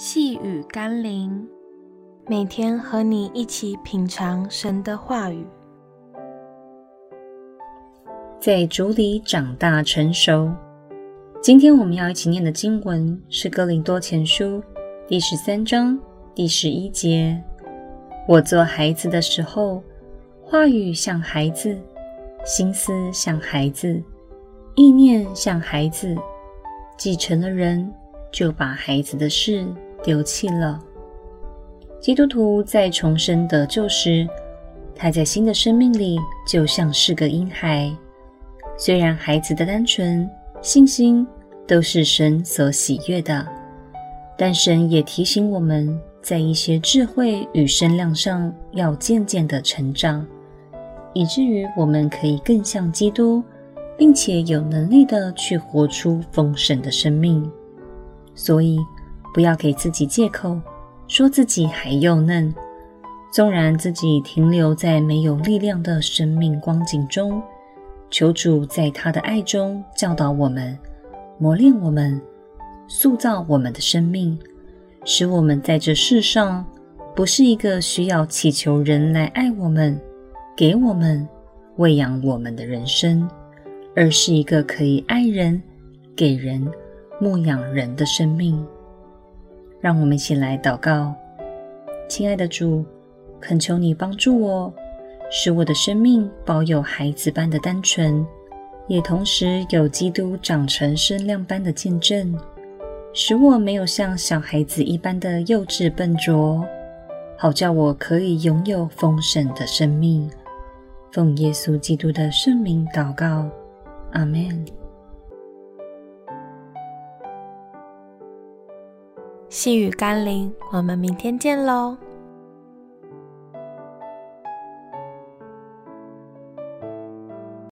细雨甘霖，每天和你一起品尝神的话语，在主里长大成熟。今天我们要一起念的经文是《哥林多前书》第十三章第十一节：“我做孩子的时候，话语像孩子，心思像孩子，意念像孩子；既成了人，就把孩子的事。”丢弃了。基督徒在重生得救时，他在新的生命里就像是个婴孩。虽然孩子的单纯、信心都是神所喜悦的，但神也提醒我们在一些智慧与身量上要渐渐的成长，以至于我们可以更像基督，并且有能力的去活出丰盛的生命。所以，不要给自己借口，说自己还幼嫩。纵然自己停留在没有力量的生命光景中，求主在他的爱中教导我们、磨练我们、塑造我们的生命，使我们在这世上不是一个需要祈求人来爱我们、给我们、喂养我们的人生，而是一个可以爱人、给人、牧养人的生命。让我们一起来祷告，亲爱的主，恳求你帮助我，使我的生命保有孩子般的单纯，也同时有基督长成身量般的见证，使我没有像小孩子一般的幼稚笨拙，好叫我可以拥有丰盛的生命。奉耶稣基督的圣名祷告，阿们。细雨甘霖，我们明天见喽。